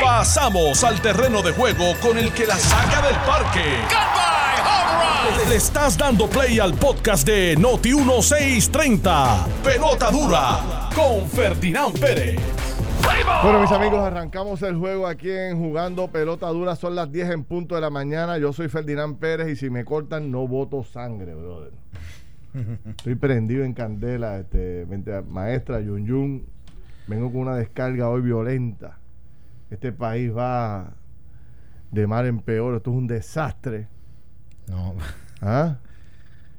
Pasamos al terreno de juego con el que la saca del parque. Le estás dando play al podcast de Noti 1630. Pelota dura con Ferdinand Pérez. Bueno, mis amigos, arrancamos el juego aquí en Jugando Pelota Dura. Son las 10 en punto de la mañana. Yo soy Ferdinand Pérez y si me cortan, no voto sangre, brother. Estoy prendido en candela, este, maestra Yun Yun. Vengo con una descarga hoy violenta. Este país va de mal en peor. Esto es un desastre. No. ¿Ah?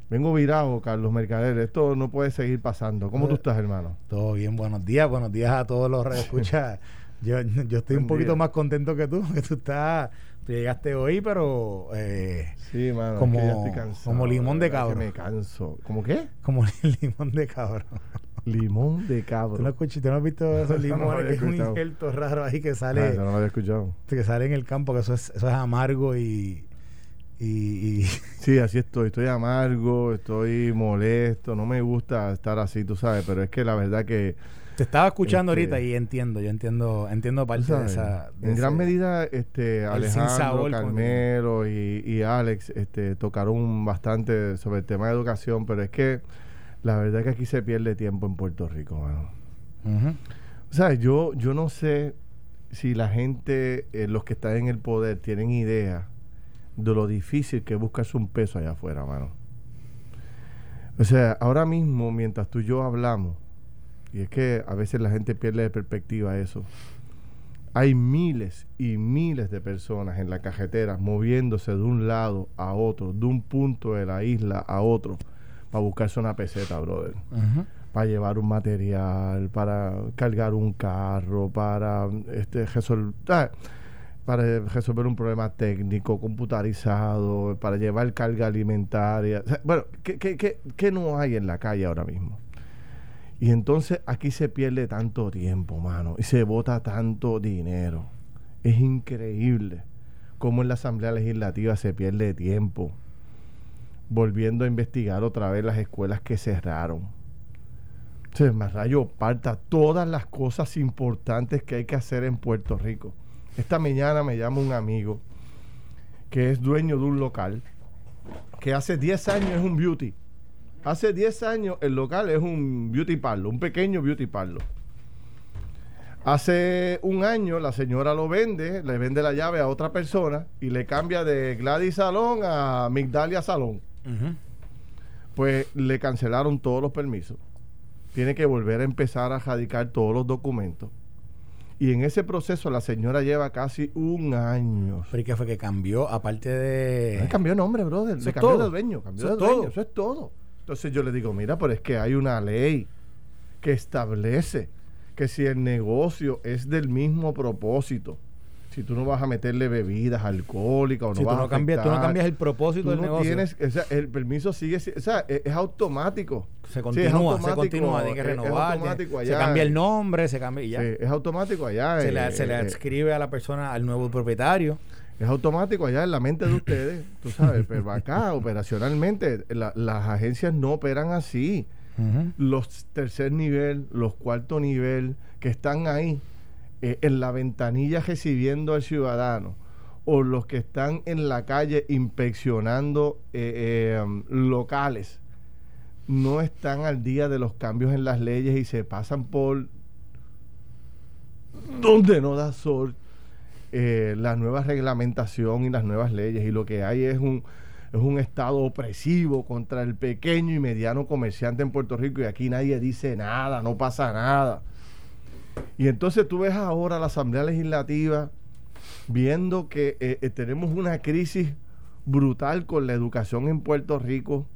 Vengo virado, Carlos Mercader. Esto no puede seguir pasando. ¿Cómo tú estás, hermano? Todo bien, buenos días. Buenos días a todos los escuchas. yo, yo estoy un poquito más contento que tú, que tú estás. Tú llegaste hoy, pero. Eh, sí, mano. Como, estoy cansado, como limón de cabro. me canso. ¿Cómo qué? Como limón de cabro. Limón de cabro. ¿Tú no, ¿tú no has visto esos limones? que es un injerto raro ahí que sale. Ah, no lo había escuchado. Que sale en el campo, que eso es, eso es amargo y, y, Sí, así estoy. Estoy amargo, estoy molesto. No me gusta estar así, tú sabes. Pero es que la verdad que. Te estaba escuchando este, ahorita y entiendo, yo entiendo, entiendo parte de esa. en gran medida, este, Alejandro, Carmelo y, y, Alex este, tocaron bastante sobre el tema de educación, pero es que la verdad es que aquí se pierde tiempo en Puerto Rico, mano. O sea, yo, yo no sé si la gente, eh, los que están en el poder, tienen idea de lo difícil que es buscarse un peso allá afuera, mano. O sea, ahora mismo, mientras tú y yo hablamos, y es que a veces la gente pierde de perspectiva eso, hay miles y miles de personas en la cajetera moviéndose de un lado a otro, de un punto de la isla a otro, para buscarse una peseta, brother. Para llevar un material, para cargar un carro, para este, resolver, ah, para resolver un problema técnico, computarizado, para llevar carga alimentaria. bueno, ¿qué, qué, qué, no hay en la calle ahora mismo? Y entonces aquí se pierde tanto tiempo, mano, y se bota tanto dinero. Es increíble cómo en la Asamblea Legislativa se pierde tiempo volviendo a investigar otra vez las escuelas que cerraron. Se me rayo parta todas las cosas importantes que hay que hacer en Puerto Rico. Esta mañana me llama un amigo que es dueño de un local que hace 10 años es un beauty. Hace 10 años el local es un beauty parlor, un pequeño beauty parlor. Hace un año la señora lo vende, le vende la llave a otra persona y le cambia de Gladys Salón a Migdalia Salón. Pues le cancelaron todos los permisos. Tiene que volver a empezar a radicar todos los documentos. Y en ese proceso la señora lleva casi un año. ¿Pero qué fue que cambió? Aparte de. cambió nombre, brother. Se cambió de dueño. Cambió de dueño. Eso es todo. Entonces yo le digo, mira, pero es que hay una ley que establece que si el negocio es del mismo propósito, si tú no vas a meterle bebidas alcohólicas o no vas tú no a cambias, tú no cambias el propósito del negocio. Tienes, o sea, el permiso sigue, o sea, es, automático. Se continúa, se continúa, tiene que renovar. Se cambia el nombre, se cambia y ya. Sí, es automático allá. Se, le, se le eh, adscribe a la persona, al nuevo propietario. Es automático allá en la mente de ustedes, tú sabes, pero acá operacionalmente las agencias no operan así. Los tercer nivel, los cuarto nivel que están ahí eh, en la ventanilla recibiendo al ciudadano o los que están en la calle inspeccionando eh, eh, locales no están al día de los cambios en las leyes y se pasan por donde no da sol la nueva reglamentación y las nuevas leyes y lo que hay es un es un estado opresivo contra el pequeño y mediano comerciante en Puerto Rico y aquí nadie dice nada, no pasa nada. Y entonces tú ves ahora la Asamblea Legislativa viendo que eh, eh, tenemos una crisis brutal con la educación en Puerto Rico,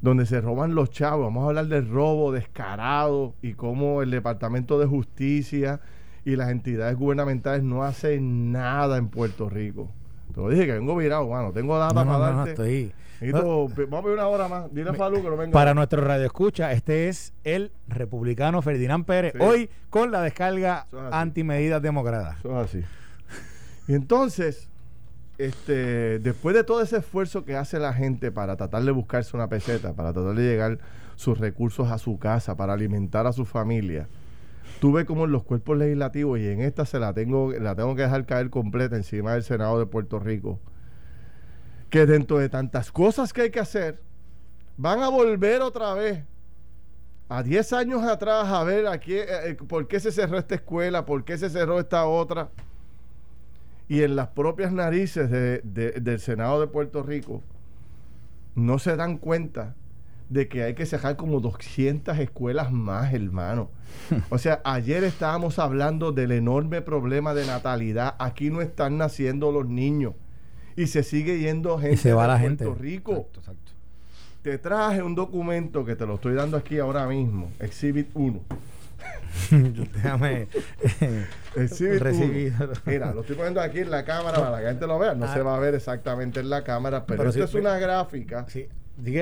donde se roban los chavos. Vamos a hablar del robo descarado y cómo el Departamento de Justicia y las entidades gubernamentales no hacen nada en Puerto Rico. Te lo dije que vengo virado, bueno, tengo data para darte. vamos a ver una hora más. Dile a Falú que no venga. Para nuestro radio escucha, este es el republicano Ferdinand Pérez. Hoy con la descarga antimedidas democratas. Eso es así. Y entonces, este, después de todo ese esfuerzo que hace la gente para tratar de buscarse una peseta, para tratar de llegar sus recursos a su casa, para alimentar a su familia, Tú como en los cuerpos legislativos, y en esta se la tengo, la tengo que dejar caer completa encima del Senado de Puerto Rico, que dentro de tantas cosas que hay que hacer, van a volver otra vez a 10 años atrás a ver aquí, eh, eh, por qué se cerró esta escuela, por qué se cerró esta otra. Y en las propias narices del Senado de Puerto Rico no se dan cuenta de que hay que cerrar como 200 escuelas más, hermano. O sea, ayer estábamos hablando del enorme problema de natalidad. Aquí no están naciendo los niños. Y se sigue yendo gente se va de la Puerto gente. Rico. Exacto, exacto. Te traje un documento que te lo estoy dando aquí ahora mismo, Exhibit 1. Déjame Exhibit Mira, lo estoy poniendo aquí en la cámara para que la gente lo vea. No ah. se va a ver exactamente en la cámara, pero, esto es una gráfica. Sí.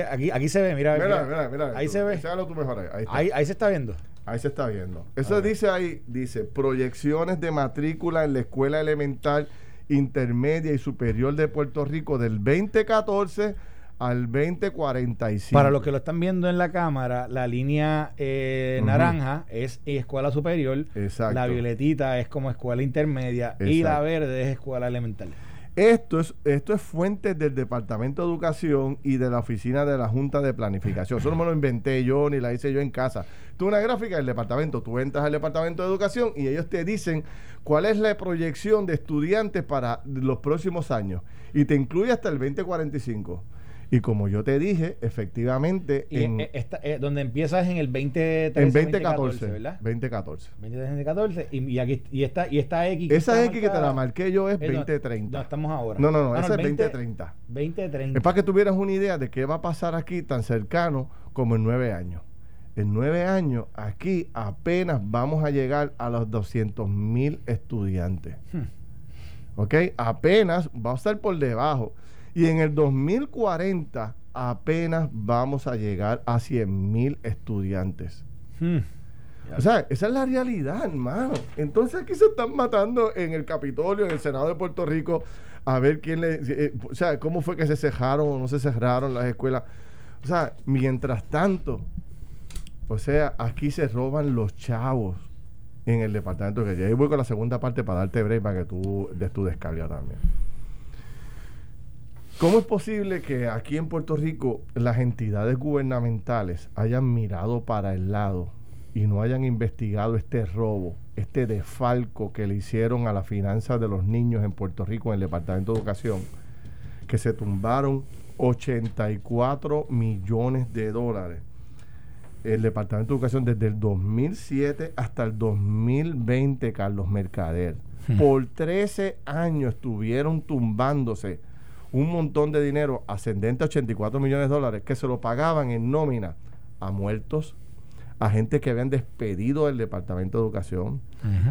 Aquí, aquí se ve, mira. Mira, mira, mira. ahí se ve. Tú mejor ahí. Ahí, ahí, se está viendo. Ahí se está viendo. Eso dice ahí, dice, proyecciones de matrícula en la escuela elemental, intermedia y superior de Puerto Rico del 2014 al 2045. Para los que lo están viendo en la cámara, la línea eh, naranja es escuela superior, Exacto. la violetita es como escuela intermedia y la verde es escuela elemental. Esto es, esto es fuente del Departamento de Educación y de la Oficina de la Junta de Planificación. Eso no me lo inventé yo ni la hice yo en casa. Tú una gráfica del departamento, tú entras al Departamento de Educación y ellos te dicen cuál es la proyección de estudiantes para los próximos años y te incluye hasta el 2045. Y como yo te dije, efectivamente. en, eh, eh, donde empiezas en el 2013, en 2014, ¿verdad? 2014. 2014. Y, y, aquí, y, esta, y esta X. Esa X que te la marqué yo es 2030. No, estamos ahora. No, no, no, ah, esa es 2030. 2030. Es para que tuvieras una idea de qué va a pasar aquí tan cercano como en nueve años. En nueve años, aquí apenas vamos a llegar a los 200 mil estudiantes. Hmm. ¿Ok? Apenas va a estar por debajo. Y en el 2040 apenas vamos a llegar a 100 mil estudiantes. Hmm. O sea, esa es la realidad, hermano. Entonces aquí se están matando en el Capitolio, en el Senado de Puerto Rico, a ver quién le... Eh, o sea, cómo fue que se cerraron o no se cerraron las escuelas. O sea, mientras tanto, o sea, aquí se roban los chavos en el departamento que ya. Y voy con la segunda parte para darte break para que tú des tu descarga también. ¿Cómo es posible que aquí en Puerto Rico las entidades gubernamentales hayan mirado para el lado y no hayan investigado este robo, este desfalco que le hicieron a las finanzas de los niños en Puerto Rico en el Departamento de Educación? Que se tumbaron 84 millones de dólares. El Departamento de Educación desde el 2007 hasta el 2020, Carlos Mercader. Hmm. Por 13 años estuvieron tumbándose un montón de dinero ascendente a 84 millones de dólares que se lo pagaban en nómina a muertos, a gente que habían despedido del Departamento de Educación,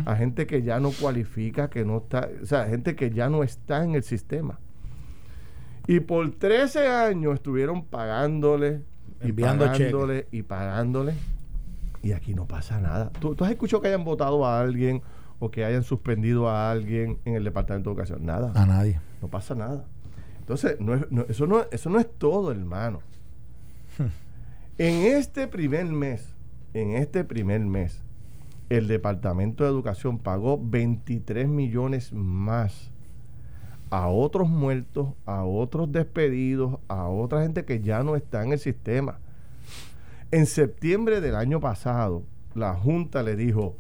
a gente que ya no cualifica, que no está, o sea, gente que ya no está en el sistema. Y por 13 años estuvieron pagándole y pagándole y pagándole. Y aquí no pasa nada. ¿Tú, ¿Tú, has escuchado que hayan votado a alguien o que hayan suspendido a alguien en el Departamento de Educación? Nada. A nadie. No pasa nada. Entonces, eso, no, eso no es todo, hermano. en este primer mes, en este primer mes, el Departamento de Educación pagó 23 millones más a otros muertos, a otros despedidos, a otra gente que ya no está en el sistema. En septiembre del año pasado, la Junta le dijo,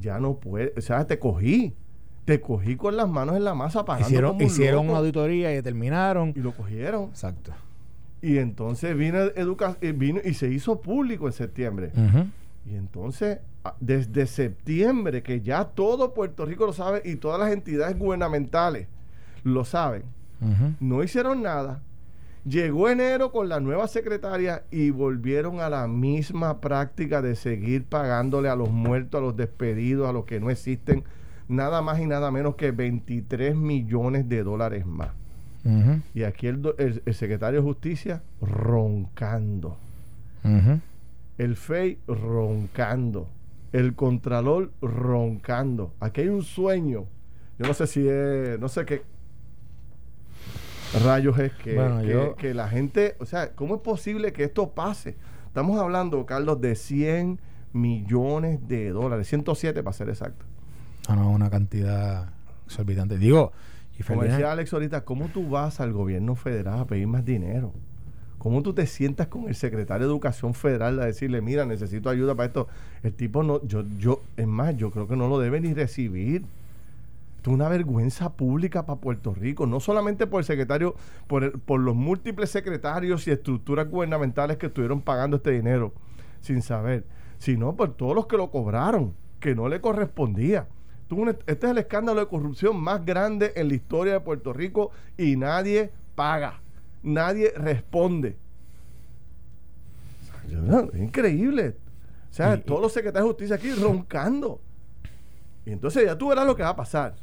ya no puede, o sea, te cogí, te cogí con las manos en la masa pagando Hicieron, hicieron una auditoría y determinaron. Y lo cogieron. Exacto. Y entonces vino, educa eh, vino y se hizo público en septiembre. Y entonces, desde septiembre, que ya todo Puerto Rico lo sabe y todas las entidades gubernamentales lo saben, no hicieron nada. Llegó enero con la nueva secretaria y volvieron a la misma práctica de seguir pagándole a los muertos, a los despedidos, a los que no existen nada más y nada menos que 23 millones de dólares más. Y aquí el, el, secretario de Justicia roncando. El FEI roncando. El Contralor roncando. Aquí hay un sueño. Yo no sé si es, no sé qué rayos es que, que, la gente, o sea, ¿cómo es posible que esto pase? Estamos hablando, Carlos, de 100 millones de dólares, 107 para ser exacto. Ah, no, una cantidad exorbitante. Digo, y Como decía Alex ahorita, ¿cómo tú vas al gobierno federal a pedir más dinero? ¿Cómo tú te sientas con el secretario de Educación Federal a decirle, mira, necesito ayuda para esto? El tipo no, yo, yo, es más, yo creo que no lo debe ni recibir. Esto es una vergüenza pública para Puerto Rico, no solamente por el secretario, por, por los múltiples secretarios y estructuras gubernamentales que estuvieron pagando este dinero sin saber, sino por todos los que lo cobraron, que no le correspondía. Este es el escándalo de corrupción más grande en la historia de Puerto Rico y nadie paga nadie responde. Es increíble. O sea, todos los secretarios de justicia aquí roncando. Y entonces ya tú verás lo que va a pasar.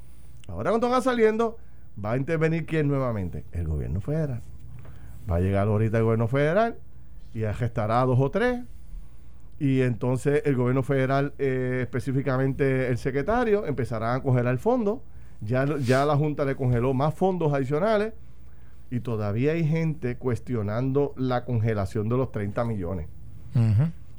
Ahora cuando van saliendo, va a intervenir quién nuevamente? El gobierno federal. Va a llegar ahorita el gobierno federal y gestará a dos o tres. Y entonces el gobierno federal, eh, específicamente el secretario, empezará a congelar el fondo. Ya, ya la Junta le congeló más fondos adicionales y todavía hay gente cuestionando la congelación de los 30 millones.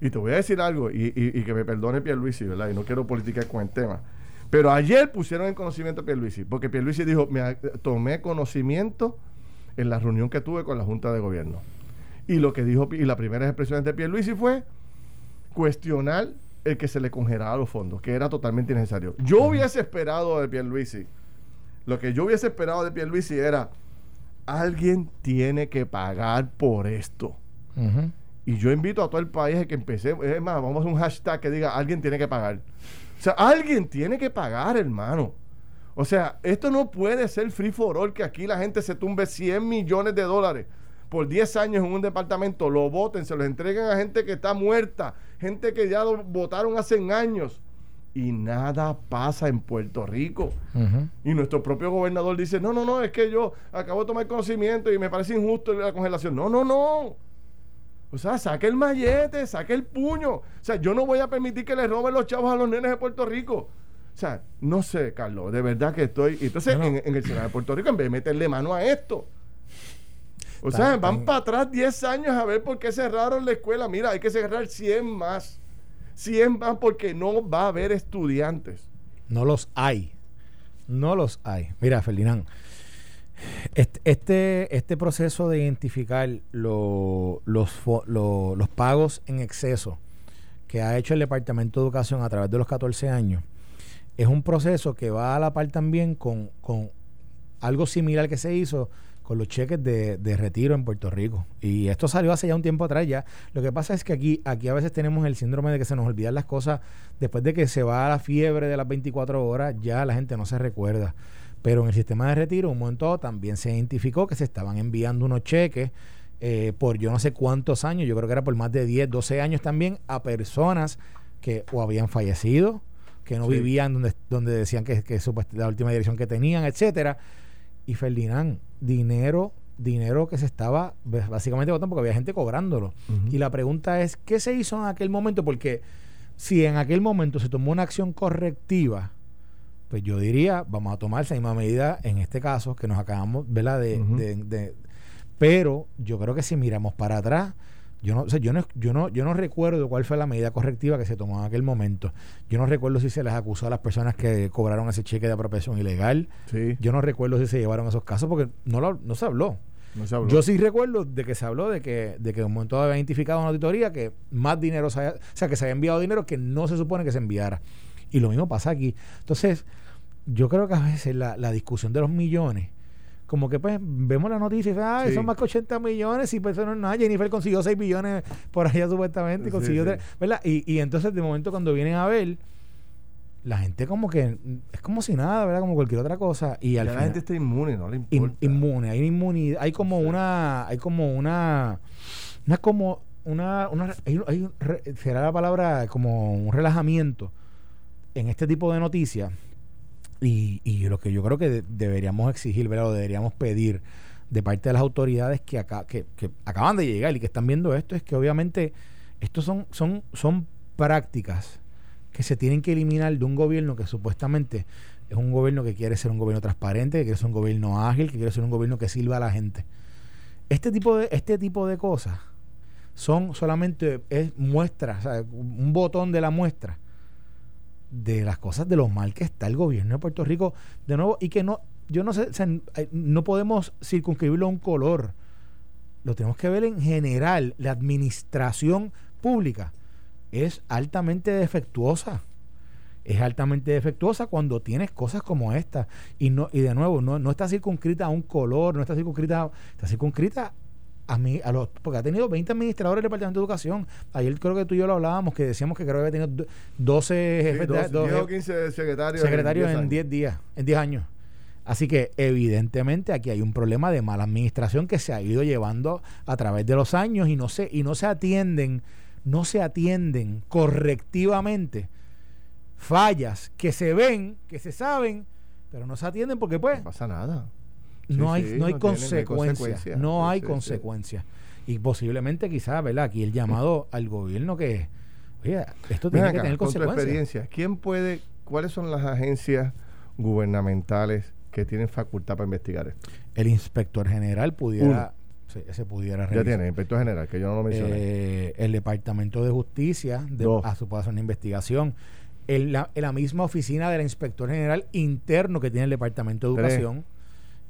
Y te voy a decir algo, y, que me perdone Pierluisi, ¿verdad? Y no quiero politicar con el tema. Pero ayer pusieron en conocimiento a Pierluisi, porque Pierluisi dijo, me tomé conocimiento en la reunión que tuve con la Junta de Gobierno. Y lo que dijo, y la primera expresión de Pierluisi fue cuestionar el que se le congelara los fondos, que era totalmente innecesario. Yo hubiese esperado de Pierluisi, lo que yo hubiese esperado de Pierluisi era alguien tiene que pagar por esto. Y yo invito a todo el país a que empecemos. Es más, vamos a un hashtag que diga alguien tiene que pagar. O sea, alguien tiene que pagar, hermano. O sea, esto no puede ser free for all, que aquí la gente se tumbe 100 millones de dólares por 10 años en un departamento, lo voten, se lo entreguen a gente que está muerta, gente que ya lo votaron hace años y nada pasa en Puerto Rico. Y nuestro propio gobernador dice, no, no, no, es que yo acabo de tomar conocimiento y me parece injusto la congelación. No, no, no. O sea, saque el mallete, saque el puño. O sea, yo no voy a permitir que le roben los chavos a los nenes de Puerto Rico. O sea, no sé, Carlos, de verdad que estoy... Entonces, En, el Senado de Puerto Rico, en vez de meterle mano a esto, o sea, van para atrás 10 años a ver por qué cerraron la escuela. Mira, hay que cerrar 100 más. 100 van porque no va a haber estudiantes. No los hay. No los hay. Mira, Ferdinand, este, este, proceso de identificar los, los pagos en exceso que ha hecho el Departamento de Educación a través de los 14 años es un proceso que va a la par también con, con algo similar que se hizo con los cheques de, retiro en Puerto Rico. Y esto salió hace ya un tiempo atrás ya. Lo que pasa es que aquí, aquí a veces tenemos el síndrome de que se nos olvidan las cosas. Después de que se va a la fiebre de las 24 horas, ya la gente no se recuerda. Pero en el sistema de retiro, un momento también se identificó que se estaban enviando unos cheques eh, por yo no sé cuántos años, yo creo que era por más de 10, 12 años también, a personas que o habían fallecido, que no vivían donde, donde decían que, que la última dirección que tenían, etcétera. Y Ferdinand, dinero, dinero que se estaba básicamente votando porque había gente cobrándolo. Y la pregunta es, ¿qué se hizo en aquel momento? Porque si en aquel momento se tomó una acción correctiva, pues yo diría, vamos a tomar esa misma medida en este caso, que nos acabamos, ¿verdad? de, pero yo creo que si miramos para atrás, yo no, yo no, yo no, yo no recuerdo cuál fue la medida correctiva que se tomó en aquel momento. Yo no recuerdo si se les acusó a las personas que cobraron ese cheque de apropiación ilegal. Yo no recuerdo si se llevaron esos casos porque no, lo, no se habló. Yo sí recuerdo de que se habló de que, de que en un momento había identificado una auditoría que más dinero, se o sea, que se había enviado dinero que no se supone que se enviara. Y lo mismo pasa aquí. Entonces, yo creo que a veces la, la discusión de los millones como que pues vemos la noticia y ay, son más que 80 millones y pues eso no es nada. Jennifer consiguió 6 billones por allá supuestamente y consiguió ¿verdad? Y, y entonces de momento cuando vienen a ver, la gente como que es como si nada, ¿verdad? Como cualquier otra cosa. Y al la gente está inmune, no le importa. inmune, hay inmunidad, hay como una, hay como una, una como una, una hay, será la palabra como un relajamiento en este tipo de noticias y, y lo que yo creo que deberíamos exigir, ¿verdad? O deberíamos pedir de parte de las autoridades que, que, acaban de llegar y que están viendo esto es que obviamente estos son, son, son prácticas que se tienen que eliminar de un gobierno que supuestamente es un gobierno que quiere ser un gobierno transparente, que quiere ser un gobierno ágil, que quiere ser un gobierno que sirva a la gente. Este tipo de, este tipo de cosas son solamente es muestra, un botón de la muestra de las cosas de lo mal que está el gobierno de Puerto Rico de nuevo y que no yo no sé no podemos circunscribirlo a un color. Lo tenemos que ver en general. La administración pública es altamente defectuosa. Es altamente defectuosa cuando tienes cosas como esta. Y no y de nuevo no, no está circunscrita a un color no está circunscrita está circunscrita a mí, a los, porque ha tenido 20 administradores del Departamento de Educación. Ayer creo que tú y yo lo hablábamos, que decíamos que creo que había tenido 12 jefes de, 12, o 15 secretarios, secretarios en 10 días, en 10 años. Así que evidentemente aquí hay un problema de mala administración que se ha ido llevando a través de los años y no se, y no se atienden, no se atienden correctivamente fallas que se ven, que se saben, pero no se atienden porque pues... No pasa nada no, hay, no, hay consecuencias. No hay consecuencias. Y posiblemente quizás, ¿verdad? Aquí el llamado al gobierno que, oye, esto tiene que tener consecuencias. experiencia, ¿quién puede, cuáles son las agencias gubernamentales que tienen facultad para investigar esto? El inspector general pudiera... se pudiera revisar. Ya tiene, el inspector general, que yo no lo mencioné. Eh, el Departamento de Justicia de, a su hacer una investigación. El, la, la, misma oficina del inspector general interno que tiene el Departamento de Educación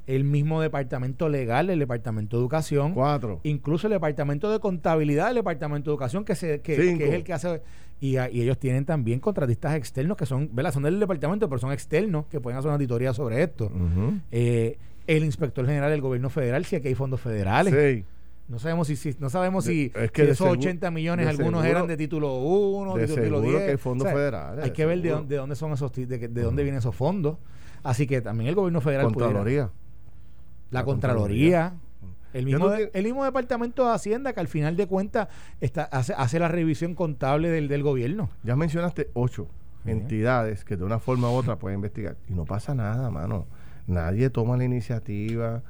el mismo departamento legal el departamento de educación. Cuatro. Incluso el departamento de contabilidad del departamento de educación, que, se, que, es el que hace. Y, ellos tienen también contratistas externos que son, ¿verdad? Son del departamento, pero son externos que pueden hacer una auditoría sobre esto. Eh, el inspector general del gobierno federal, si aquí hay fondos federales. Sí. No sabemos si, no sabemos si, esos 80 millones algunos eran de título 1, de, título 10. que hay fondos federales. Hay que ver de dónde, son esos de, de dónde vienen esos fondos. Así que también el gobierno federal Contraloría la, Contraloría. El mismo, el mismo Departamento de Hacienda que al final de cuentas está, hace, la revisión contable del, del gobierno. Ya mencionaste ocho entidades que de una forma u otra pueden investigar. Y no pasa nada, mano. Nadie toma la iniciativa.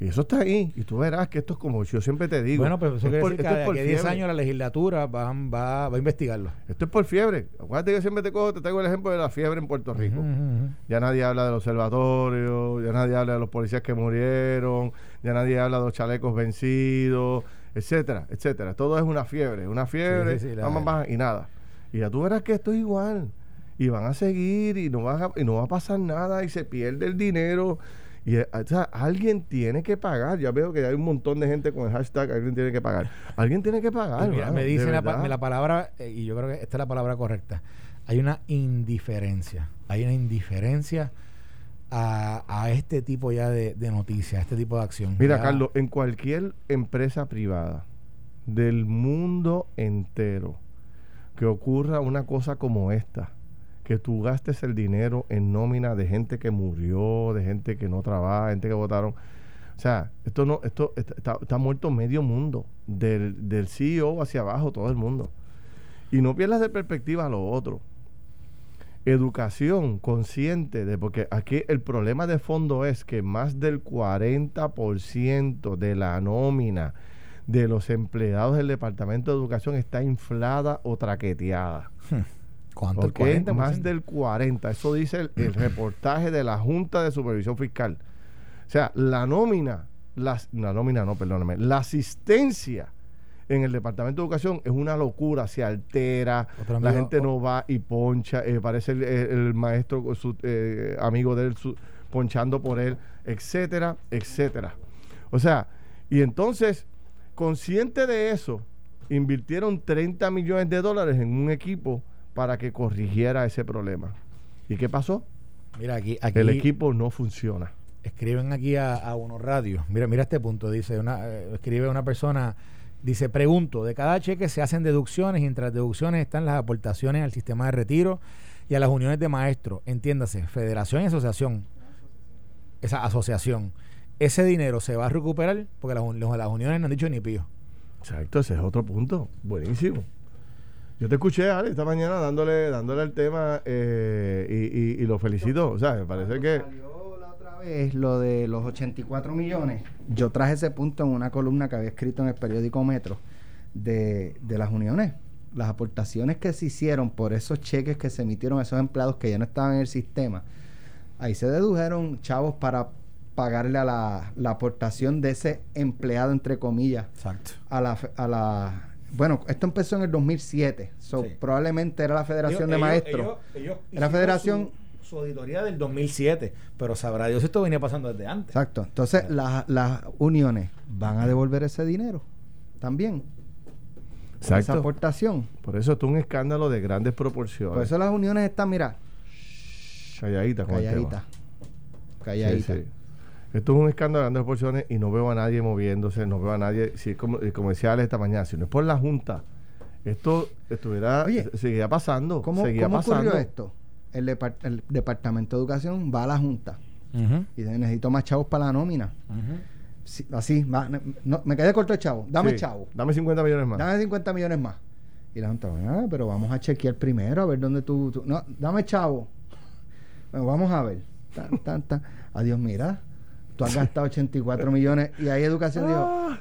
Y eso está ahí. Y tú verás que esto es como yo siempre te digo. Bueno, pero eso quiere decir que 10 años la legislatura va, va, a investigarlo. Esto es por fiebre. Acuérdate que siempre te cojo, te traigo el ejemplo de la fiebre en Puerto Rico. Ya nadie habla del observatorio, ya nadie habla de los policías que murieron, ya nadie habla de los chalecos vencidos, etcétera, etcétera. Todo es una fiebre, una fiebre, y nada. Y ya tú verás que esto es igual. Y van a seguir y no va y no va a pasar nada y se pierde el dinero y eh, alguien tiene que pagar. Ya veo que hay un montón de gente con el hashtag alguien tiene que pagar. Alguien tiene que pagar. me dice la, palabra, eh, y yo creo que esta es la palabra correcta. Hay una indiferencia. Hay una indiferencia a, este tipo ya de, noticias, a este tipo de acción. Mira, Carlos, en cualquier empresa privada del mundo entero que ocurra una cosa como esta, que tú gastes el dinero en nómina de gente que murió, de gente que no trabaja, gente que votaron. O sea, esto no, esto está, muerto medio mundo, del, del, CEO hacia abajo, todo el mundo. Y no pierdas de perspectiva lo otro. Educación consciente de, porque aquí el problema de fondo es que más del 40% de la nómina de los empleados del Departamento de Educación está inflada o traqueteada. ¿Cuánto? Más del 40. Eso dice el, reportaje de la Junta de Supervisión Fiscal. O sea, la nómina, la, nómina no, perdóname, la asistencia en el Departamento de Educación es una locura, se altera, la gente no va y poncha, eh, parece el, maestro, su, eh, amigo de él, ponchando por él, etcétera, etcétera. O sea, y entonces, consciente de eso, invirtieron 30 millones de dólares en un equipo para que corrigiera ese problema. ¿Y qué pasó? Mira, aquí, el equipo no funciona. Escriben aquí a, a Uno Radio. Mira, mira este punto. Dice una, eh, escribe una persona. Dice, pregunto, de cada cheque se hacen deducciones y entre las deducciones están las aportaciones al sistema de retiro y a las uniones de maestros. Entiéndase, federación y asociación. Esa asociación. Ese dinero se va a recuperar porque las, las uniones no han dicho ni pío. Exacto, ese es otro punto. Buenísimo. Yo te escuché, Ale, esta mañana dándole dándole el tema eh, y, lo felicito. O sea, me parece que... Salió la otra vez lo de los 84 millones. Yo traje ese punto en una columna que había escrito en el periódico Metro de, de las uniones. Las aportaciones que se hicieron por esos cheques que se emitieron a esos empleados que ya no estaban en el sistema. Ahí se dedujeron chavos para pagarle a la, la aportación de ese empleado, entre comillas, Exacto. a la, a la bueno, esto empezó en el 2007, so, probablemente era la Federación de Maestros. la Federación... Su, auditoría del 2007, pero sabrá Dios si esto venía pasando desde antes. Exacto. Entonces, las, uniones van a devolver ese dinero también. Exacto. Esa aportación. Por eso es un escándalo de grandes proporciones. Por eso las uniones están, mira, calladita, calladita. Calladita. Esto es un escándalo de grandes proporciones y no veo a nadie moviéndose, no veo a nadie, si es como, como decía Alex esta mañana, si no es por la Junta, esto estuviera, seguía pasando. ¿Cómo, seguía ocurrió esto? El, Departamento de Educación va a la Junta y dice, necesito más chavos para la nómina. así, me quedé corto de chavo, dame chavo. Dame 50 millones más. Dame 50 millones más. Y la Junta, ah, pero vamos a chequear primero a ver dónde tú, no, dame chavo. Bueno, vamos a ver. Adiós, mira tú has gastado 84 millones y hay educación dijo ah,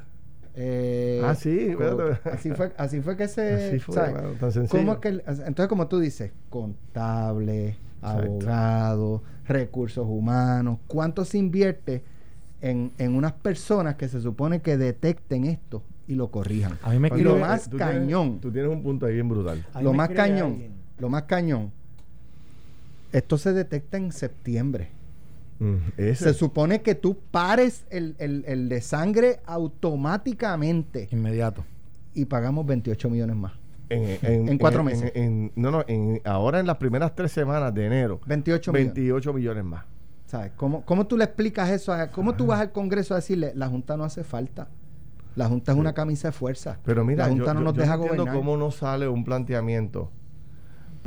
eh, ah sí así fue así fue que se así fue, tan sencillo. que entonces como tú dices contable abogado recursos humanos cuánto se invierte en, en unas personas que se supone que detecten esto y lo corrijan a mí me y lo más cañón. tú tienes un punto ahí bien brutal. Lo más cañón lo más cañón esto se detecta en septiembre Mm, se supone que tú pares el, el, de sangre automáticamente. Inmediato. Y pagamos 28 millones más. En, cuatro meses. no, no, ahora en las primeras tres semanas de enero. 28 millones. 28 millones más. ¿Sabes? ¿Cómo, ¿Cómo, tú le explicas eso? A, ¿Cómo tú vas al Congreso a decirle, la Junta no hace falta? La Junta es una camisa de fuerza. Pero mira, la Junta no nos deja gobernar. cómo no sale un planteamiento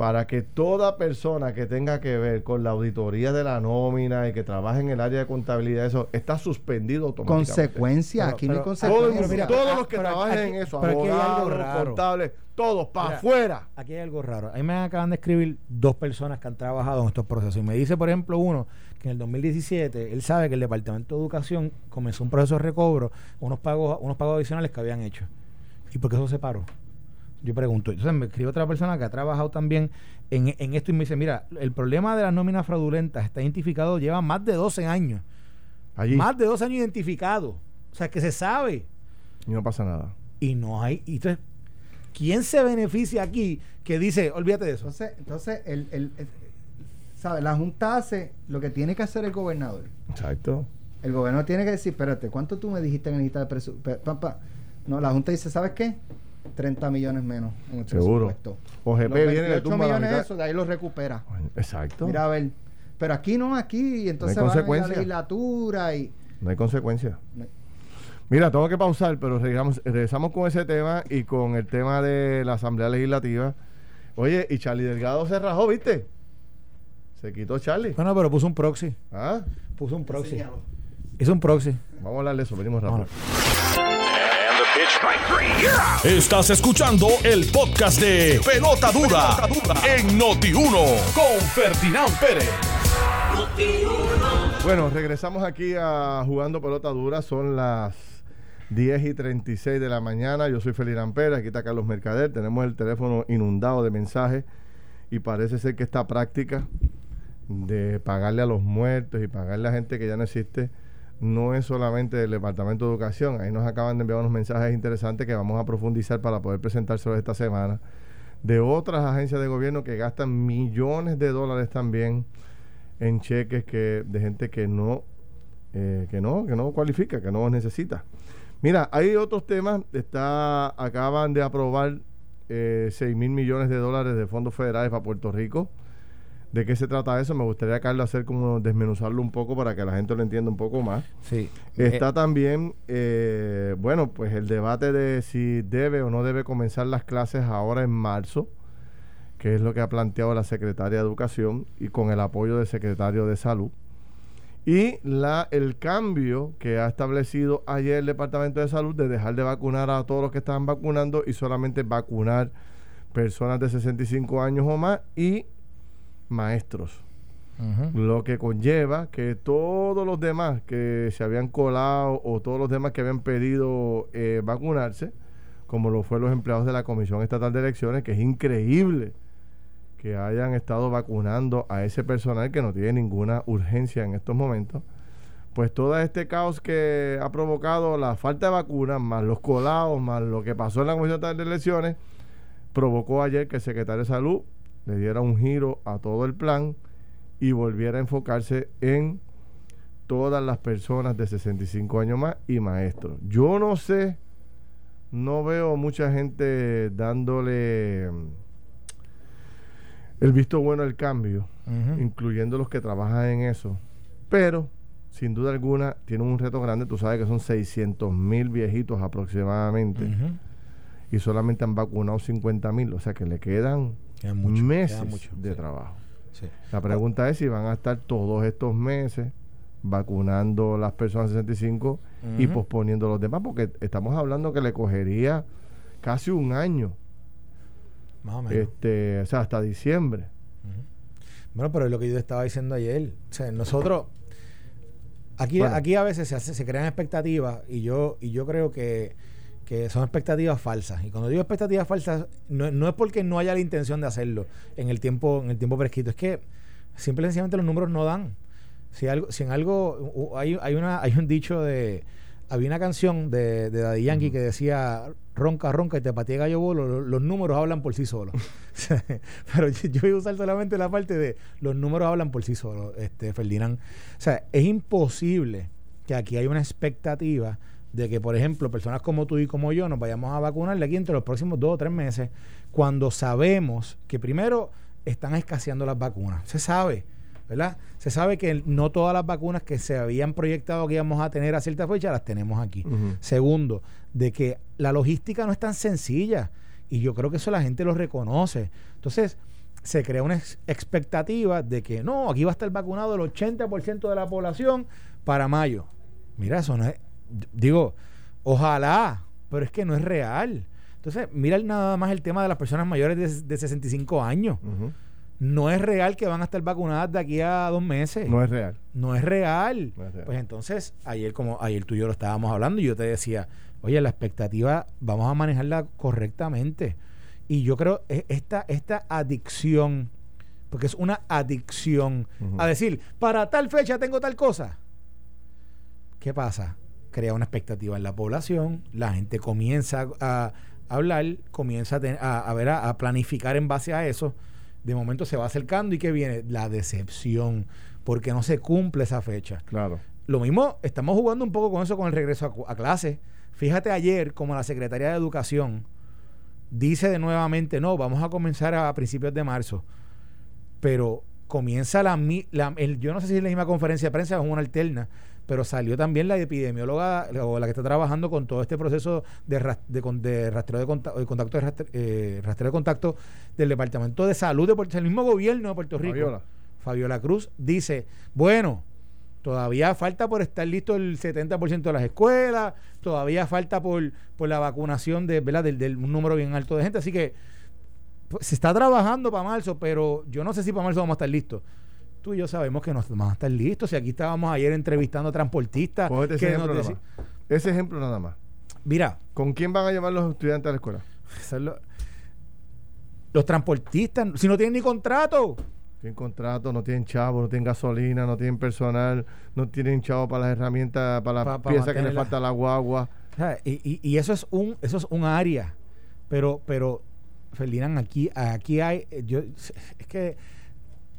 para que toda persona que tenga que ver con la auditoría de la nómina y que trabaje en el área de contabilidad, eso está suspendido automáticamente. Consecuencia, aquí no hay consecuencias. Todos, los que trabajen en eso, abogados, contables, todos para afuera. Aquí hay algo raro. Ahí me acaban de escribir dos personas que han trabajado en estos procesos. Y me dice, por ejemplo, uno que en el 2017 él sabe que el Departamento de Educación comenzó un proceso de recobro, unos pagos, unos pagos adicionales que habían hecho. ¿Y por qué eso se paró? Yo pregunto, entonces me escribe otra persona que ha trabajado también en, en, esto y me dice, mira, el problema de las nóminas fraudulentas está identificado, lleva más de 12 años. Allí. Más de 12 años identificado. O sea, que se sabe. Y no pasa nada. Y no hay... Y entonces, ¿quién se beneficia aquí que dice, olvídate de eso? Entonces, entonces el, el, ¿sabe? La Junta hace lo que tiene que hacer el gobernador. Exacto. El gobernador tiene que decir, espérate, ¿cuánto tú me dijiste en lista de presupuesto? No, la Junta dice, ¿sabes qué? 30 millones menos en el Seguro. presupuesto. OGP viene de millones de eso, de ahí lo recupera. Exacto. Mira, a ver. Pero aquí no, aquí, y entonces no hay van a la legislatura y... No hay consecuencias. Mira, tengo que pausar, pero regresamos, regresamos con ese tema y con el tema de la Asamblea Legislativa. Oye, y Charlie Delgado se rajó, ¿viste? Se quitó Charlie. Bueno, pero puso un proxy. ¿Ah? Puso un proxy. Hizo un proxy. Vamos a hablar de eso, venimos rápido. Estás escuchando el podcast de Pelota Dura, en Noti1 con Ferdinand Pérez. Bueno, regresamos aquí a Jugando Pelota Dura. Son las 10 y 36 de la mañana. Yo soy Ferdinand Pérez, aquí está Carlos Mercader. Tenemos el teléfono inundado de mensajes y parece ser que esta práctica de pagarle a los muertos y pagarle a gente que ya no existe no es solamente del Departamento de Educación. Ahí nos acaban de enviar unos mensajes interesantes que vamos a profundizar para poder presentárselos esta semana. De otras agencias de gobierno que gastan millones de dólares también en cheques que de gente que no, eh, que no, que no cualifica, que no necesita. Mira, hay otros temas. Está, acaban de aprobar eh, 6 mil millones de dólares de fondos federales para Puerto Rico de qué se trata eso. Me gustaría, Carlos, hacer como desmenuzarlo un poco para que la gente lo entienda un poco más. Sí. Está eh, también, eh, bueno, pues el debate de si debe o no debe comenzar las clases ahora en marzo, que es lo que ha planteado la secretaria de Educación y con el apoyo del secretario de Salud. Y la, el cambio que ha establecido ayer el Departamento de Salud de dejar de vacunar a todos los que estaban vacunando y solamente vacunar personas de 65 años o más y maestros. Lo que conlleva que todos los demás que se habían colado o todos los demás que habían pedido eh, vacunarse, como lo fue los empleados de la Comisión Estatal de Elecciones, que es increíble que hayan estado vacunando a ese personal que no tiene ninguna urgencia en estos momentos, pues todo este caos que ha provocado la falta de vacunas, más los colados, más lo que pasó en la Comisión de Elecciones, provocó ayer que el secretario de Salud le diera un giro a todo el plan y volviera a enfocarse en todas las personas de 65 años más y maestros. Yo no sé, no veo mucha gente dándole mm, el visto bueno al cambio, incluyendo los que trabajan en eso, pero sin duda alguna, tienen un reto grande. Tú sabes que son 600 mil viejitos aproximadamente. Y solamente han vacunado 50 mil. O sea que le quedan meses de trabajo. La pregunta es si van a estar todos estos meses vacunando las personas 65 y posponiendo los demás, porque estamos hablando que le cogería casi un año. Más o menos. Este, o sea, hasta diciembre. Bueno, pero es lo que yo estaba diciendo ayer. O sea, nosotros Aquí, aquí a veces se, hace, se crean expectativas y yo, y yo creo que, son expectativas falsas. Y cuando digo expectativas falsas, no, es porque no haya la intención de hacerlo en el tiempo, en el tiempo prescrito, es que simple y sencillamente los números no dan. Si algo, si en algo hay, hay una, hay un dicho de había una canción de, de Daddy Yankee que decía ronca, ronca y te patea gallo bolo, los, números hablan por sí solos. Pero yo, voy a usar solamente la parte de los números hablan por sí solos, este, Ferdinand. O sea, es imposible que aquí haya una expectativa de que, por ejemplo, personas como tú y como yo nos vayamos a vacunar aquí entre los próximos dos o tres meses, cuando sabemos que primero están escaseando las vacunas. Se sabe ¿verdad? Se sabe que no todas las vacunas que se habían proyectado que íbamos a tener a cierta fecha las tenemos aquí. Segundo, de que la logística no es tan sencilla y yo creo que eso la gente lo reconoce. Entonces, se crea una expectativa de que no, aquí va a estar vacunado el 80% de la población para mayo. Mira, eso no es, digo, ojalá, pero es que no es real. Entonces, mira nada más el tema de las personas mayores de, 65 años no es real que van a estar vacunadas de aquí a dos meses. No es real. No es real. Pues entonces, ayer como ayer tú y yo lo estábamos hablando y yo te decía, oye, la expectativa vamos a manejarla correctamente. Y yo creo e, esta, esta adicción, porque es una adicción, a decir, para tal fecha tengo tal cosa. ¿Qué pasa? Crea una expectativa en la población, la gente comienza a, hablar, comienza a, ver, a planificar en base a eso de momento se va acercando y que viene la decepción porque no se cumple esa fecha. Claro. Lo mismo, estamos jugando un poco con eso con el regreso a, clase. Fíjate ayer como la Secretaría de Educación dice de nuevamente, no, vamos a comenzar a, principios de marzo, pero comienza la, la el, yo no sé si es la misma conferencia de prensa o es una alterna, pero salió también la epidemióloga o la que está trabajando con todo este proceso de, de, rastreo de, contacto, eh, rastreo de contacto del Departamento de Salud de Puerto, el mismo gobierno de Puerto Rico. Fabiola. Fabiola Cruz dice, bueno, todavía falta por estar listo el 70% de las escuelas, todavía falta por, por la vacunación de, ¿verdad? Del, del, un número bien alto de gente, así que pues, se está trabajando para marzo, pero yo no sé si para marzo vamos a estar listos tú y yo sabemos que nos vamos a estar listos. Si aquí estábamos ayer entrevistando a transportistas. ese, ejemplo nada más. ese ejemplo nada más. Mira. ¿Con quién van a llevar los estudiantes a la escuela? los transportistas, si no tienen ni contrato. Tienen contrato, no tienen chavo, no tienen gasolina, no tienen personal, no tienen chavo para las herramientas, para las piezas que les falta la guagua. y, y, eso es un eso es un área. Pero, pero, Ferdinand, aquí, aquí hay. Yo, es que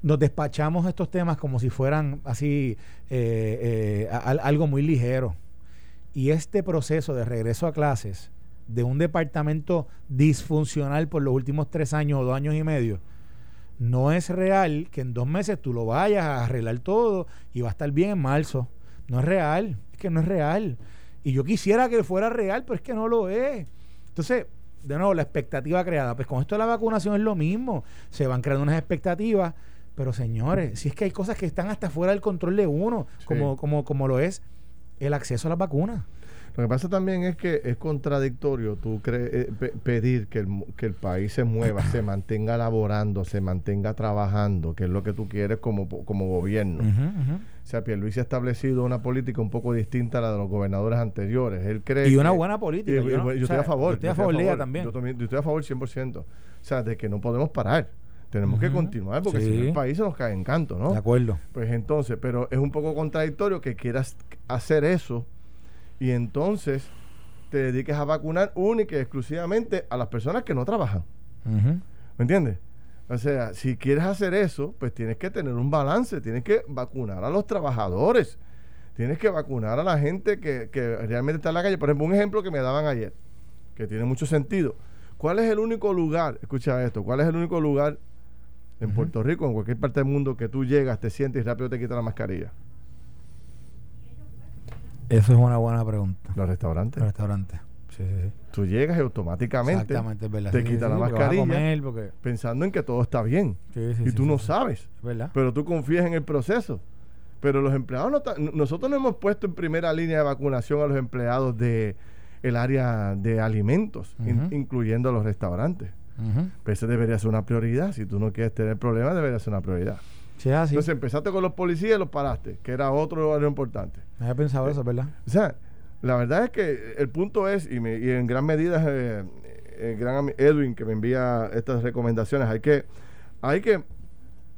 nos despachamos estos temas como si fueran así eh, eh, algo muy ligero. Y este proceso de regreso a clases de un departamento disfuncional por los últimos tres años o dos años y medio, no es real que en dos meses tú lo vayas a arreglar todo y va a estar bien en marzo. No es real, es que no es real. Y yo quisiera que fuera real, pero es que no lo es. Entonces, de nuevo, la expectativa creada. Pues con esto de la vacunación es lo mismo. Se van creando unas expectativas pero señores, si es que hay cosas que están hasta fuera del control de uno, como, como, como lo es el acceso a las vacunas. Lo que pasa también es que es contradictorio tú eh, pedir que el, que el país se mueva, se mantenga laborando, se mantenga trabajando, que es lo que tú quieres como, como gobierno. O sea, Pierluisi ha establecido una política un poco distinta a la de los gobernadores anteriores. Él cree y una buena política. yo, estoy a favor. Yo estoy a favor, también. Yo, estoy a favor 100%. O sea, de que no podemos parar Tenemos que continuar porque si no el país se nos cae en canto, ¿no? De acuerdo. Pues entonces, pero es un poco contradictorio que quieras hacer eso y entonces te dediques a vacunar única y exclusivamente a las personas que no trabajan. ¿Me entiendes? O sea, si quieres hacer eso, pues tienes que tener un balance, tienes que vacunar a los trabajadores, tienes que vacunar a la gente que, que realmente está en la calle. Por ejemplo, un ejemplo que me daban ayer, que tiene mucho sentido. ¿Cuál es el único lugar, escucha esto, cuál es el único lugar en Puerto Rico, en cualquier parte del mundo, que tú llegas, te sientes y rápido te quitas la mascarilla? Eso es una buena pregunta. Los restaurantes. Los restaurantes. Sí, sí, sí. Tú llegas y automáticamente te quitas la mascarilla pensando en que todo está bien. y tú no sabes. Pero tú confías en el proceso. Pero los empleados, no nosotros no hemos puesto en primera línea de vacunación a los empleados de el área de alimentos, incluyendo los restaurantes. Pero eso debería ser una prioridad. Si tú no quieres tener problemas, debería ser una prioridad. Entonces empezaste con los policías y los paraste, que era otro área importante. No había pensado eso, ¿verdad? O sea, la verdad es que el punto es, y, en gran medida eh, el gran Edwin que me envía estas recomendaciones, hay que, hay que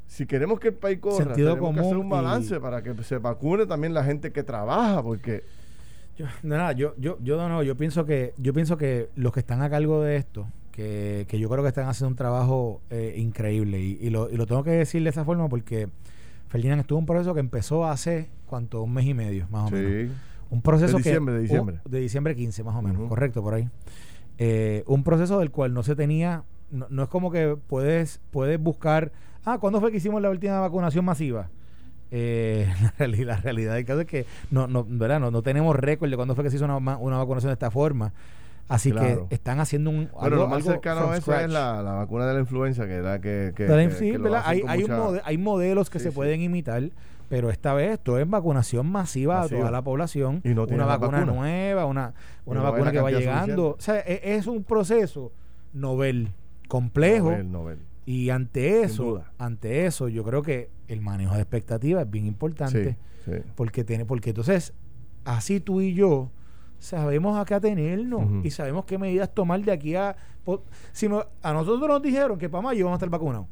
si queremos que el país corra, tenemos que hacer un balance para que se vacune también la gente que trabaja, porque yo, nada, yo, yo, yo no, yo pienso que, yo pienso que los que están a cargo de esto, que, yo creo que están haciendo un trabajo eh, increíble, y, lo, y lo tengo que decir de esa forma porque Ferdinand estuvo en un proceso que empezó hace cuánto, un mes y medio, más o menos un proceso de diciembre, de diciembre. de diciembre 15, más o menos, correcto, por ahí. Eh, un proceso del cual no se tenía, no, es como que puedes, puedes buscar, ah, ¿cuándo fue que hicimos la última vacunación masiva? Eh, la, realidad, la, realidad del caso es que no, no, ¿verdad? no, no tenemos récord de cuándo fue que se hizo una, una vacunación de esta forma. Así que están haciendo un. Pero lo más cercano a eso es la, la, vacuna de la influenza, que era que. que, hay, hay, hay, modelos que se pueden imitar pero esta vez esto es vacunación masiva, a toda la población. Y no una vacuna, nueva, una, una vacuna que va llegando. O sea, e, es, un proceso novel, complejo. Y ante eso, ante eso, yo creo que el manejo de expectativas es bien importante. Porque tiene, porque entonces, así tú y yo sabemos a qué atenernos y sabemos qué medidas tomar de aquí a. Si a nosotros nos dijeron que para mayo vamos a estar vacunados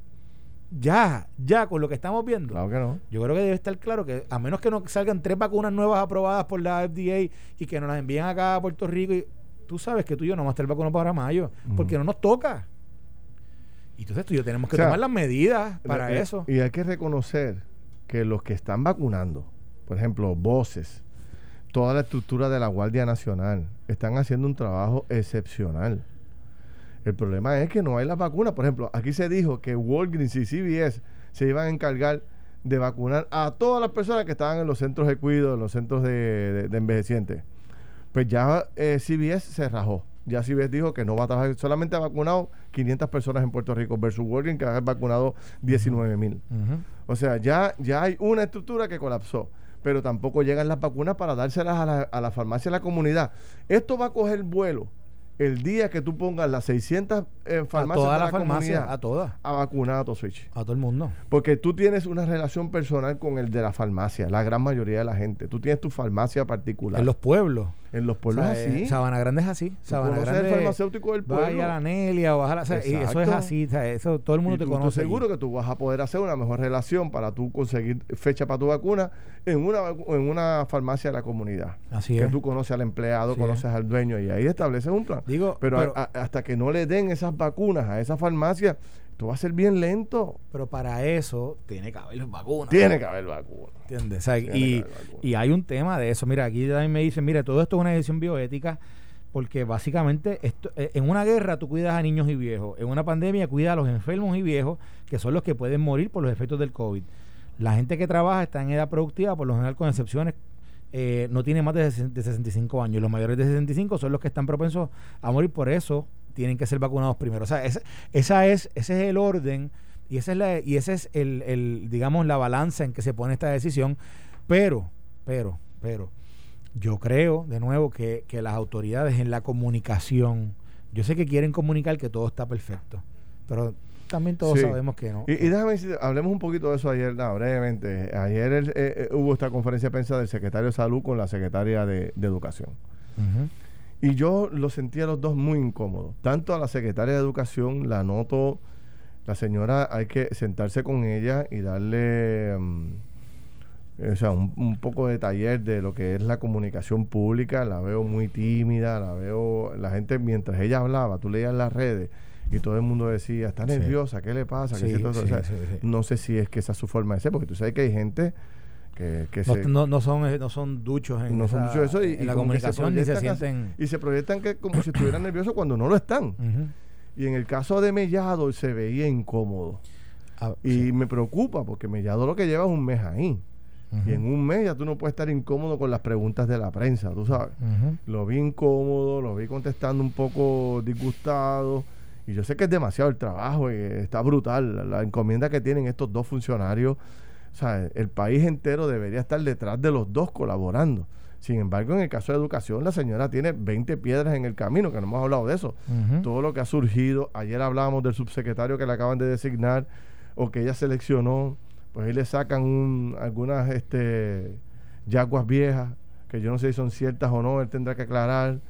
ya, ya con lo que estamos viendo. Claro que no. Yo creo que debe estar claro que a menos que no salgan tres vacunas nuevas aprobadas por la FDA y que nos las envíen acá a Puerto Rico, y tú sabes que tú y yo no vamos a estar vacunados para mayo, porque no nos toca. Y entonces tú y yo tenemos que tomar las medidas para eso. Y hay que reconocer que los que están vacunando, por ejemplo, voces, toda la estructura de la Guardia Nacional, están haciendo un trabajo excepcional. El problema es que no hay las vacunas. Por ejemplo, aquí se dijo que Walgreens y CVS se iban a encargar de vacunar a todas las personas que estaban en los centros de cuidado, en los centros de, envejecientes. Pues ya eh, CVS se rajó. Ya CVS dijo que no va a trabajar, solamente ha vacunado 500 personas en Puerto Rico versus Walgreens que ha vacunado 19 mil. O sea, ya, ya hay una estructura que colapsó pero tampoco llegan las vacunas para dárselas a la, a la farmacia de la comunidad. Esto va a coger vuelo el día que tú pongas las 600 eh, farmacias a toda la, farmacia, a todas. a vacunar a tu switch a todo el mundo. Porque tú tienes una relación personal con el de la farmacia la gran mayoría de la gente. Tú tienes tu farmacia particular. En los pueblos en los pueblos así. Sabana Grande es así. Sabana Grande. el farmacéutico del pueblo. Vaya a la Nelia o baja la, y eso es así. eso, todo el mundo te conoce. seguro que tú vas a poder hacer una mejor relación para tú conseguir fecha para tu vacuna en una, en una farmacia de la comunidad. Así que es. tú conoces al empleado, conoces al dueño y ahí estableces un plan. Digo, pero, hasta que no le den esas vacunas a esa farmacia, va a ser bien lento. Pero para eso tiene que haber vacunas. Tiene que haber vacunas. ¿Entiendes? y, y, hay un tema de eso. Mira, aquí también me dicen, mira, todo esto es una decisión bioética porque básicamente esto, eh, en una guerra tú cuidas a niños y viejos, en una pandemia cuidas a los enfermos y viejos, que son los que pueden morir por los efectos del COVID. La gente que trabaja está en edad productiva, por lo general con excepciones, eh, no tiene más de, de 65 años. Los mayores de 65 son los que están propensos a morir por eso tienen que ser vacunados primero. O sea, esa, esa es, ese es el orden y esa es la, y ese es el, el, digamos, la balanza en que se pone esta decisión. Pero, pero, pero, yo creo, de nuevo, que, que las autoridades en la comunicación, yo sé que quieren comunicar que todo está perfecto, pero también todos sabemos que no. Y, déjame decir, hablemos un poquito de eso ayer, brevemente. Ayer eh, eh, hubo esta conferencia de prensa del secretario de Salud con la secretaria de, Educación. Y yo lo sentía a los dos muy incómodos. Tanto a la secretaria de Educación la noto la señora hay que sentarse con ella y darle... Mm, o sea, un, poco de taller de lo que es la comunicación pública, la veo muy tímida, la veo, la gente mientras ella hablaba, tú leías las redes y todo el mundo decía, está nerviosa, ¿qué le pasa? no sé si es que esa es su forma de ser, porque tú sabes que hay gente que, no, no, son, eh, no son duchos en, eso y, la comunicación ni se sienten... Y se proyectan que como si estuvieran nerviosos cuando no lo están. Y en el caso de Mellado se veía incómodo. Ah, y me preocupa porque Mellado lo que lleva es un mes ahí. Y en un mes ya tú no puedes estar incómodo con las preguntas de la prensa, tú sabes. Lo vi incómodo, lo vi contestando un poco disgustado. Y yo sé que es demasiado el trabajo y está brutal la, encomienda que tienen estos dos funcionarios. O sea, el país entero debería estar detrás de los dos colaborando. Sin embargo, en el caso de educación, la señora tiene 20 piedras en el camino, que no hemos hablado de eso. Todo lo que ha surgido. Ayer hablábamos del subsecretario que le acaban de designar o que ella seleccionó pues ahí le sacan algunas este, yaguas viejas, que yo no sé si son ciertas o no, él tendrá que aclarar.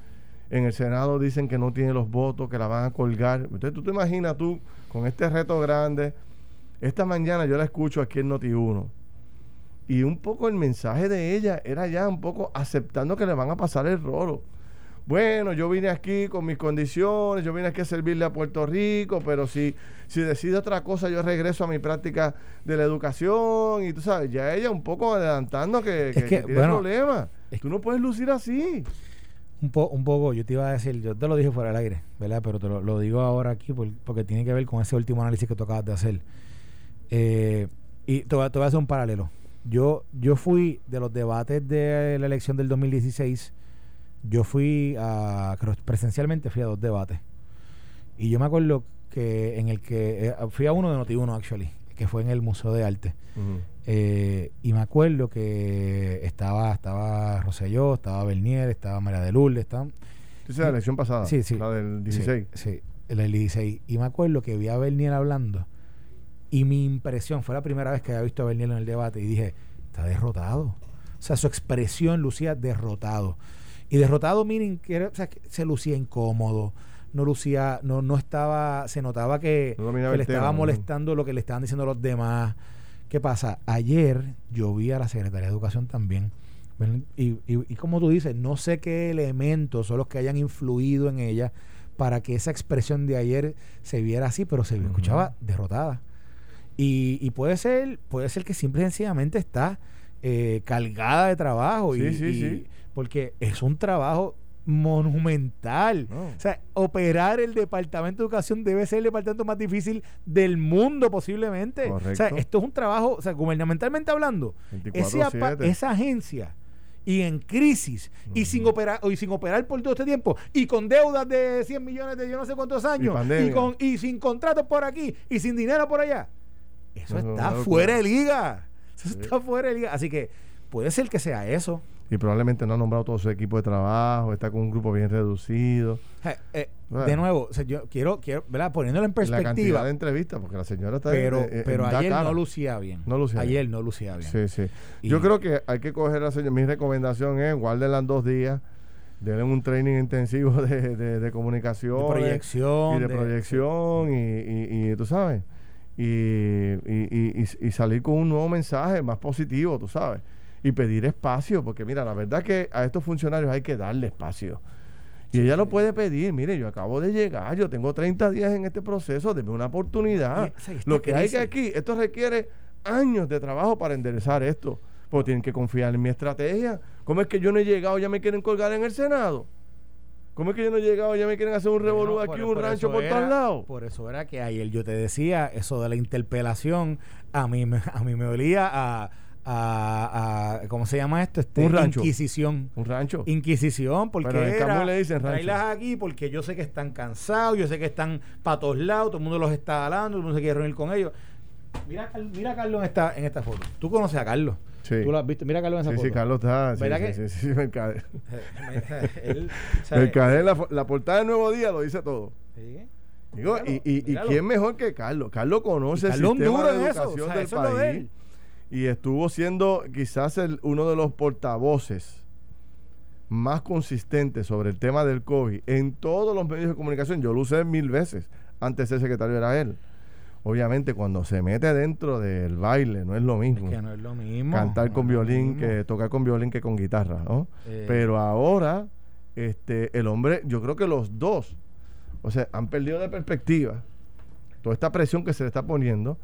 En el Senado dicen que no tiene los votos, que la van a colgar. Entonces tú te imaginas tú, con este reto grande, esta mañana yo la escucho aquí en Noti1. Y un poco el mensaje de ella era ya un poco aceptando que le van a pasar el rolo bueno, yo vine aquí con mis condiciones, yo vine aquí a servirle a Puerto Rico, pero si, si decide otra cosa, yo regreso a mi práctica de la educación y tú sabes, ya ella un poco adelantando que, tiene problemas. Tú no puedes lucir así. Un, un poco, yo te iba a decir, yo te lo dije fuera del aire, ¿verdad? Pero te lo, digo ahora aquí porque tiene que ver con ese último análisis que tú acabas de hacer. Eh, y te voy, te voy a hacer un paralelo. Yo, yo fui de los debates de la elección del 2016 yo fui a, presencialmente fui a dos debates. Y yo me acuerdo que en el que, eh, fui a uno de Noti1 actually, que fue en el Museo de Arte. Eh, y me acuerdo que estaba, estaba Roselló, estaba Bernier, estaba María de Lourdes, estaban... ¿Esa es la elección pasada? Sí, sí. La del 16. Sí, el del 16. Y me acuerdo que vi a Bernier hablando y mi impresión, fue la primera vez que había visto a Bernier en el debate y dije, está derrotado. O sea, su expresión lucía derrotado. Y derrotado, miren, que, se lucía incómodo, no lucía, no, no estaba, se notaba que, le estaba molestando lo que le estaban diciendo los demás. ¿Qué pasa? Ayer yo vi a la Secretaría de Educación también. Y, y, como tú dices, no sé qué elementos son los que hayan influido en ella para que esa expresión de ayer se viera así, pero se escuchaba derrotada. Y, y, puede ser, puede ser que simple y sencillamente está eh, cargada de trabajo. y, sí, porque es un trabajo monumental. O sea, operar el Departamento de Educación debe ser el departamento más difícil del mundo posiblemente. O sea, esto es un trabajo, o sea, gubernamentalmente hablando, esa agencia y en crisis y sin operar y sin operar por todo este tiempo y con deudas de 100 millones de yo no sé cuántos años y, con y sin contratos por aquí y sin dinero por allá. Eso está fuera de liga. Eso está fuera de liga, así que puede ser que sea eso y probablemente no ha nombrado todo su equipo de trabajo, está con un grupo bien reducido. Eh, de nuevo, yo quiero, quiero ¿verdad? poniéndolo en perspectiva. La cantidad de entrevistas, porque la señora está Pero, pero ayer no lucía bien. No lucía ayer no lucía bien. Sí, sí. yo creo que hay que coger a la señora. Mi recomendación es guárdenla dos días denle un training intensivo de, de, comunicación. De proyección. Y de, proyección, y, y, tú sabes. Y, y, y, salir con un nuevo mensaje más positivo, tú sabes y pedir espacio, porque mira, la verdad que a estos funcionarios hay que darle espacio. Y ella lo puede pedir, mire, yo acabo de llegar, yo tengo 30 días en este proceso, denme una oportunidad. Lo que hay que aquí, esto requiere años de trabajo para enderezar esto, porque tienen que confiar en mi estrategia. ¿Cómo es que yo no he llegado, ya me quieren colgar en el Senado? ¿Cómo es que yo no he llegado, ya me quieren hacer un revolú aquí, un rancho por todos lados? Por eso era que ayer yo te decía, eso de la interpelación, a mí, a mí me olía a a, ¿cómo se llama esto? Este, un rancho. Inquisición. Un rancho. Inquisición, porque Pero en era, le dicen rancho. aquí porque yo sé que están cansados, yo sé que están para todos lados, todo el mundo los está hablando, todo el mundo se quiere reunir con ellos. Mira, mira a Carlos en esta, en esta foto. Tú conoces a Carlos. Sí. Tú lo has visto. Mira a Carlos en esa foto. Sí, Carlos está. ¿Verdad sí, que? Sí, sí, sí, Mercader. Mercader, la, la portada del Nuevo Día lo dice todo. Sí. Digo, y, y, y, quién mejor que Carlos? Carlos conoce el sistema de educación del país y estuvo siendo quizás el, uno de los portavoces más consistentes sobre el tema del COVID en todos los medios de comunicación. Yo lo usé mil veces. Antes el secretario era él. Obviamente cuando se mete dentro del baile no es lo mismo. Es que no es lo mismo. Cantar con violín que tocar con violín que con guitarra, ¿no? Eh. Pero ahora este el hombre, yo creo que los dos o sea, han perdido de perspectiva toda esta presión que se le está poniendo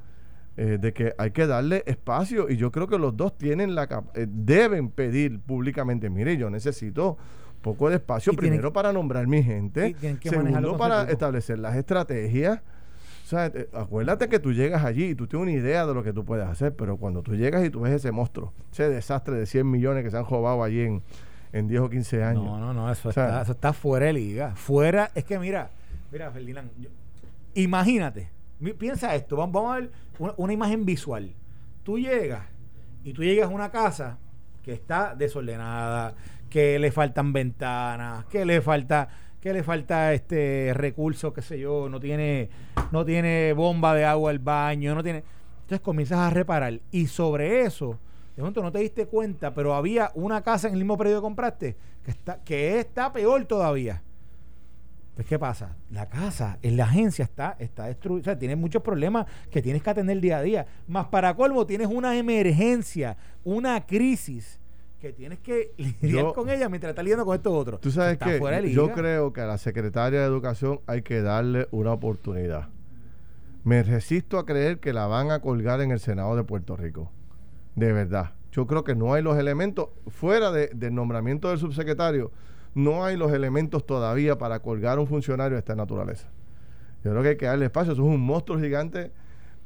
eh, de que hay que darle espacio y yo creo que los dos tienen la eh, deben pedir públicamente, mire, yo necesito poco de espacio primero para nombrar mi gente, segundo para establecer las estrategias. O sea, eh, acuérdate que tú llegas allí y tú tienes una idea de lo que tú puedes hacer, pero cuando tú llegas y tú ves ese monstruo, ese desastre de 100 millones que se han robado allí en, en 10 o 15 años. No, no, no, eso, está, eso está fuera de liga. Fuera, es que mira, Mira, Ferdinand, imagínate, piensa esto, vamos, a ver una, imagen visual. Tú llegas y tú llegas a una casa que está desordenada, que le faltan ventanas, que le falta que le falta este recurso, qué sé yo, no tiene no tiene bomba de agua al baño, no tiene entonces comienzas a reparar y sobre eso de momento no te diste cuenta, pero había una casa en el mismo periodo que compraste que está que está peor todavía. Pues, ¿qué pasa? La casa, en la agencia está, está destruida. O sea, tienes muchos problemas que tienes que atender día a día. Más para colmo, tienes una emergencia, una crisis que tienes que lidiar con ella mientras estás lidiando con estos otros. Tú sabes que yo creo que a la secretaria de Educación hay que darle una oportunidad. Me resisto a creer que la van a colgar en el Senado de Puerto Rico. De verdad. Yo creo que no hay los elementos fuera del nombramiento del subsecretario no hay los elementos todavía para colgar un funcionario de esta naturaleza. Yo creo que hay que darle espacio, eso es un monstruo gigante,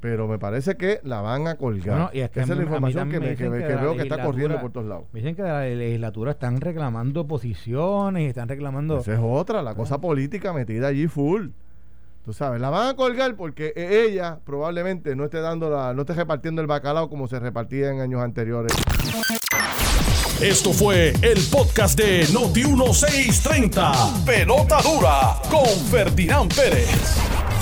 pero me parece que la van a colgar. Esa es la información que, veo que está corriendo por todos lados. dicen que la legislatura están reclamando posiciones, están reclamando... Esa es otra, la cosa política metida allí full. Tú sabes, la van a colgar porque e-, ella probablemente no esté dando la, no esté repartiendo el bacalao como se repartía en años anteriores. Esto fue el podcast de Noti1630. Pelota dura con Ferdinand Pérez.